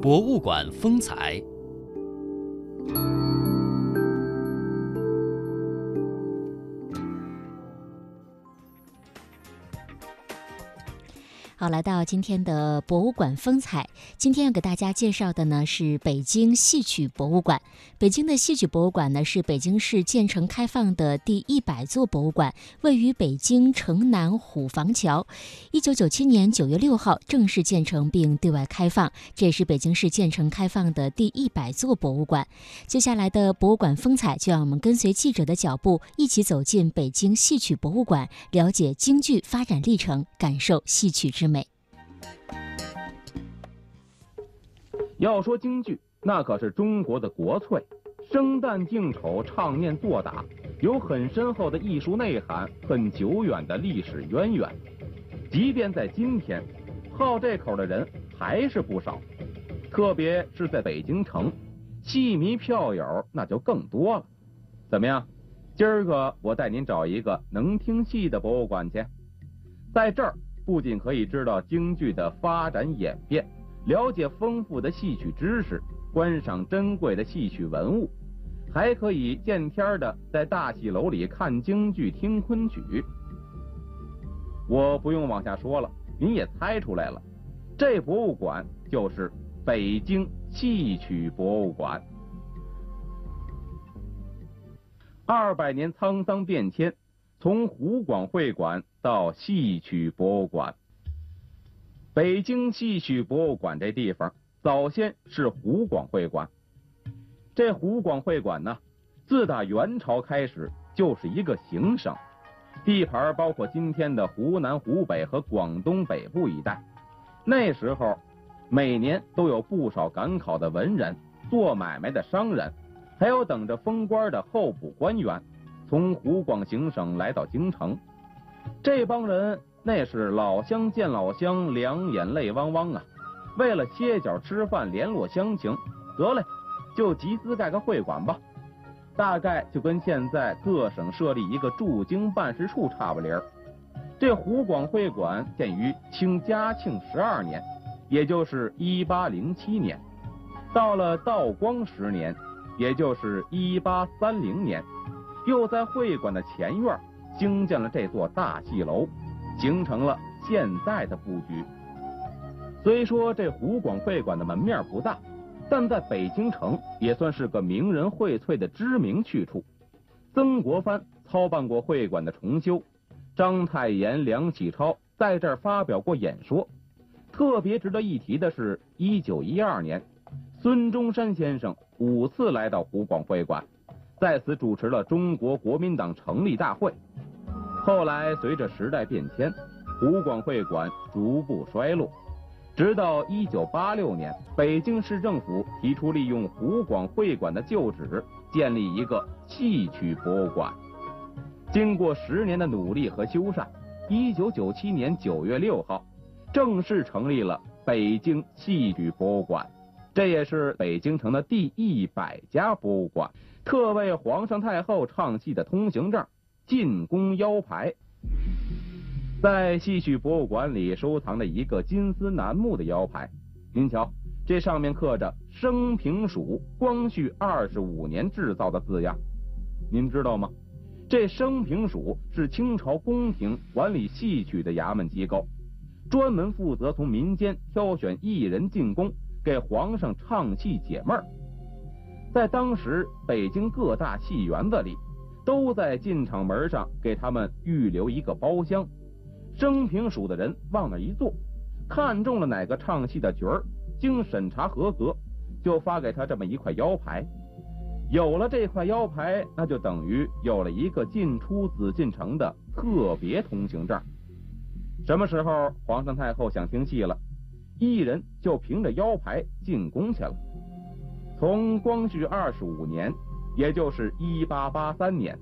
博物馆风采。好，来到今天的博物馆风采。今天要给大家介绍的呢是北京戏曲博物馆。北京的戏曲博物馆呢是北京市建成开放的第一百座博物馆，位于北京城南虎坊桥。一九九七年九月六号正式建成并对外开放，这也是北京市建成开放的第一百座博物馆。接下来的博物馆风采，就让我们跟随记者的脚步，一起走进北京戏曲博物馆，了解京剧发展历程，感受戏曲之美。要说京剧，那可是中国的国粹，生旦净丑，唱念做打，有很深厚的艺术内涵，很久远的历史渊源。即便在今天，好这口的人还是不少，特别是在北京城，戏迷票友那就更多了。怎么样？今儿个我带您找一个能听戏的博物馆去，在这儿不仅可以知道京剧的发展演变。了解丰富的戏曲知识，观赏珍贵的戏曲文物，还可以见天的在大戏楼里看京剧、听昆曲。我不用往下说了，您也猜出来了，这博物馆就是北京戏曲博物馆。二百年沧桑变迁，从湖广会馆到戏曲博物馆。北京戏曲博物馆这地方早先是湖广会馆。这湖广会馆呢，自打元朝开始就是一个行省，地盘包括今天的湖南、湖北和广东北部一带。那时候，每年都有不少赶考的文人、做买卖的商人，还有等着封官的候补官员，从湖广行省来到京城。这帮人。那是老乡见老乡，两眼泪汪汪啊！为了歇脚吃饭，联络乡情，得嘞，就集资盖个会馆吧。大概就跟现在各省设立一个驻京办事处差不离儿。这湖广会馆建于清嘉庆十二年，也就是一八零七年。到了道光十年，也就是一八三零年，又在会馆的前院兴建了这座大戏楼。形成了现在的布局。虽说这湖广会馆的门面不大，但在北京城也算是个名人荟萃的知名去处。曾国藩操办过会馆的重修，章太炎、梁启超在这儿发表过演说。特别值得一提的是，一九一二年，孙中山先生五次来到湖广会馆，在此主持了中国国民党成立大会。后来随着时代变迁，湖广会馆逐步衰落，直到一九八六年，北京市政府提出利用湖广会馆的旧址建立一个戏曲博物馆。经过十年的努力和修缮，一九九七年九月六号，正式成立了北京戏曲博物馆。这也是北京城的第一百家博物馆，特为皇上太后唱戏的通行证。进宫腰牌，在戏曲博物馆里收藏着一个金丝楠木的腰牌，您瞧，这上面刻着“升平署光绪二十五年制造”的字样。您知道吗？这升平署是清朝宫廷管理戏曲的衙门机构，专门负责从民间挑选艺人进宫，给皇上唱戏解闷儿。在当时，北京各大戏园子里。都在进场门上给他们预留一个包厢，升平署的人往那一坐，看中了哪个唱戏的角儿，经审查合格，就发给他这么一块腰牌。有了这块腰牌，那就等于有了一个进出紫禁城的特别通行证。什么时候皇上太后想听戏了，艺人就凭着腰牌进宫去了。从光绪二十五年。也就是一八八三年，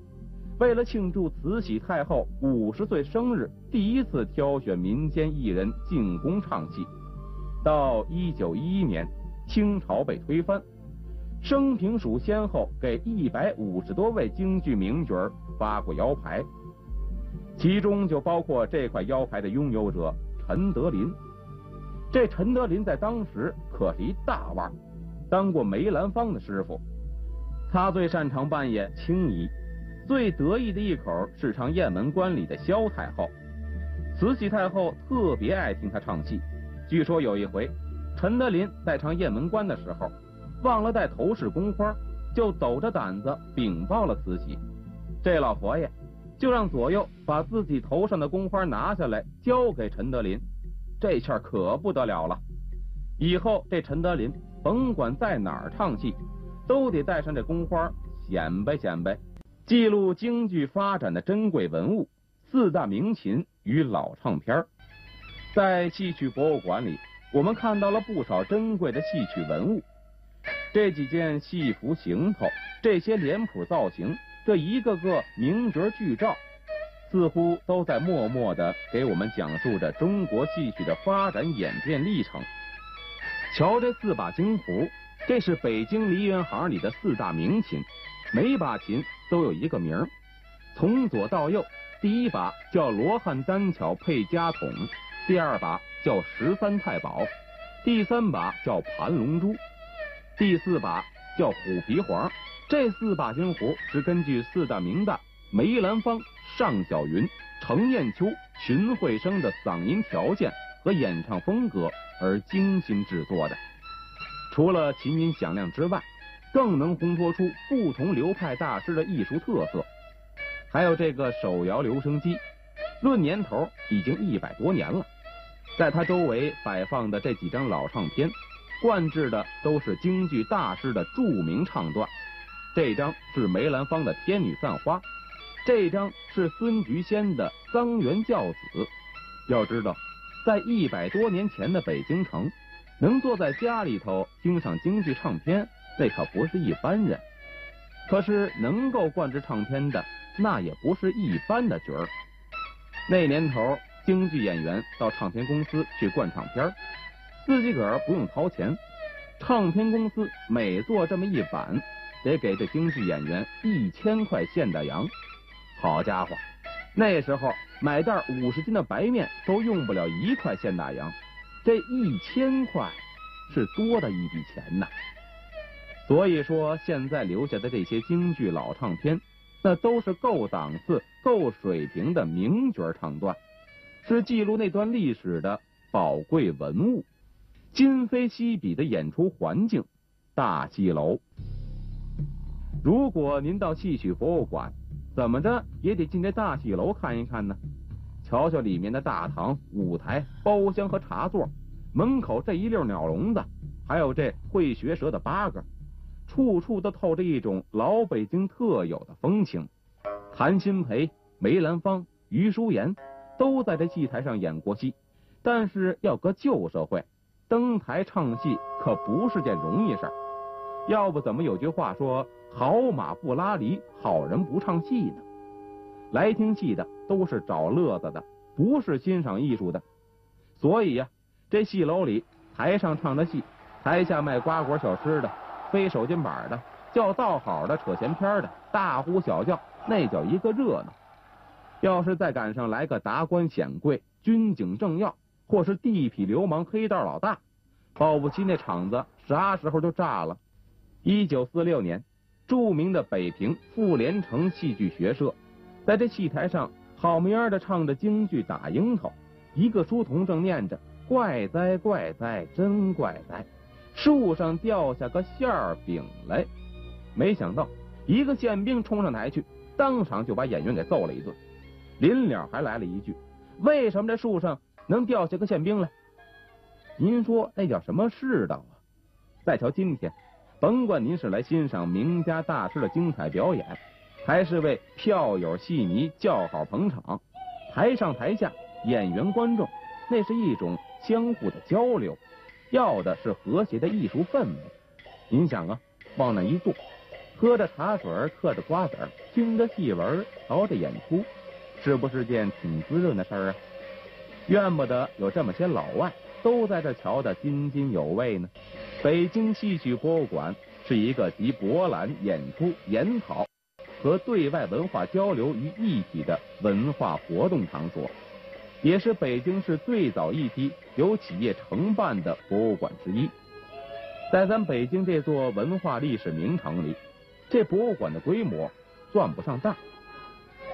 为了庆祝慈禧太后五十岁生日，第一次挑选民间艺人进宫唱戏。到一九一一年，清朝被推翻，升平署先后给一百五十多位京剧名角发过腰牌，其中就包括这块腰牌的拥有者陈德林。这陈德林在当时可是一大腕，当过梅兰芳的师傅。他最擅长扮演青衣，最得意的一口是唱《雁门关》里的萧太后。慈禧太后特别爱听他唱戏。据说有一回，陈德林在唱《雁门关》的时候，忘了带头饰宫花，就抖着胆子禀报了慈禧。这老佛爷就让左右把自己头上的宫花拿下来，交给陈德林。这下可不得了了，以后这陈德林甭管在哪儿唱戏，都得带上这宫花显摆显摆，记录京剧发展的珍贵文物——四大名琴与老唱片。在戏曲博物馆里，我们看到了不少珍贵的戏曲文物。这几件戏服行头，这些脸谱造型，这一个个名角剧照。似乎都在默默的给我们讲述着中国戏曲的发展演变历程。瞧这四把京胡，这是北京梨园行里的四大名琴，每把琴都有一个名儿。从左到右，第一把叫罗汉单巧配家筒，第二把叫十三太保，第三把叫盘龙珠，第四把叫虎皮黄。这四把京胡是根据四大名旦梅兰芳。尚小云、程砚秋、荀慧生的嗓音条件和演唱风格而精心制作的，除了琴音响亮之外，更能烘托出不同流派大师的艺术特色。还有这个手摇留声机，论年头已经一百多年了，在它周围摆放的这几张老唱片，灌制的都是京剧大师的著名唱段。这张是梅兰芳的《天女散花》。这张是孙菊仙的《桑园教子》。要知道，在一百多年前的北京城，能坐在家里头听上京剧唱片，那可不是一般人。可是能够灌制唱片的，那也不是一般的角儿。那年头，京剧演员到唱片公司去灌唱片，自己个儿不用掏钱，唱片公司每做这么一版，得给这京剧演员一千块现大洋。好家伙，那时候买袋五十斤的白面都用不了一块现大洋，这一千块是多的一笔钱呐。所以说，现在留下的这些京剧老唱片，那都是够档次、够水平的名角唱段，是记录那段历史的宝贵文物。今非昔比的演出环境，大戏楼。如果您到戏曲博物馆。怎么着也得进这大戏楼看一看呢，瞧瞧里面的大堂、舞台、包厢和茶座，门口这一溜鸟笼子，还有这会学舌的八个，处处都透着一种老北京特有的风情。谭鑫培、梅兰芳、余淑妍都在这戏台上演过戏，但是要搁旧社会，登台唱戏可不是件容易事儿。要不怎么有句话说？好马不拉犁，好人不唱戏呢。来听戏的都是找乐子的，不是欣赏艺术的。所以呀，这戏楼里台上唱着戏，台下卖瓜果小吃的，飞手巾板的，叫道好的，扯闲篇的，大呼小叫，那叫一个热闹。要是再赶上来个达官显贵、军警政要，或是地痞流氓、黑道老大，保不齐那场子啥时候就炸了。一九四六年。著名的北平傅连城戏剧学社，在这戏台上好模样的唱着京剧《打樱桃》，一个书童正念着“怪哉怪哉真怪哉”，树上掉下个馅饼来。没想到一个宪兵冲上台去，当场就把演员给揍了一顿，临了还来了一句：“为什么这树上能掉下个宪兵来？”您说那叫什么世道啊？再瞧今天。甭管您是来欣赏名家大师的精彩表演，还是为票友戏迷叫好捧场，台上台下演员观众，那是一种相互的交流，要的是和谐的艺术氛围。您想啊，往那一坐，喝着茶水，嗑着瓜子，听着戏文，瞧着演出，是不是件挺滋润的事儿啊？怨不得有这么些老外都在这瞧得津津有味呢。北京戏曲博物馆是一个集博览、演出、研讨和对外文化交流于一体的文化活动场所。也是北京市最早一批由企业承办的博物馆之一。在咱北京这座文化历史名城里，这博物馆的规模算不上大，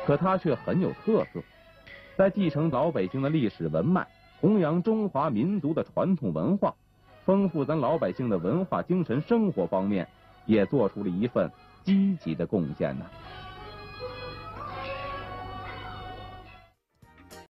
可它却很有特色，在继承老北京的历史文脉，弘扬中华民族的传统文化，丰富咱老百姓的文化精神生活方面，也做出了一份积极的贡献呢。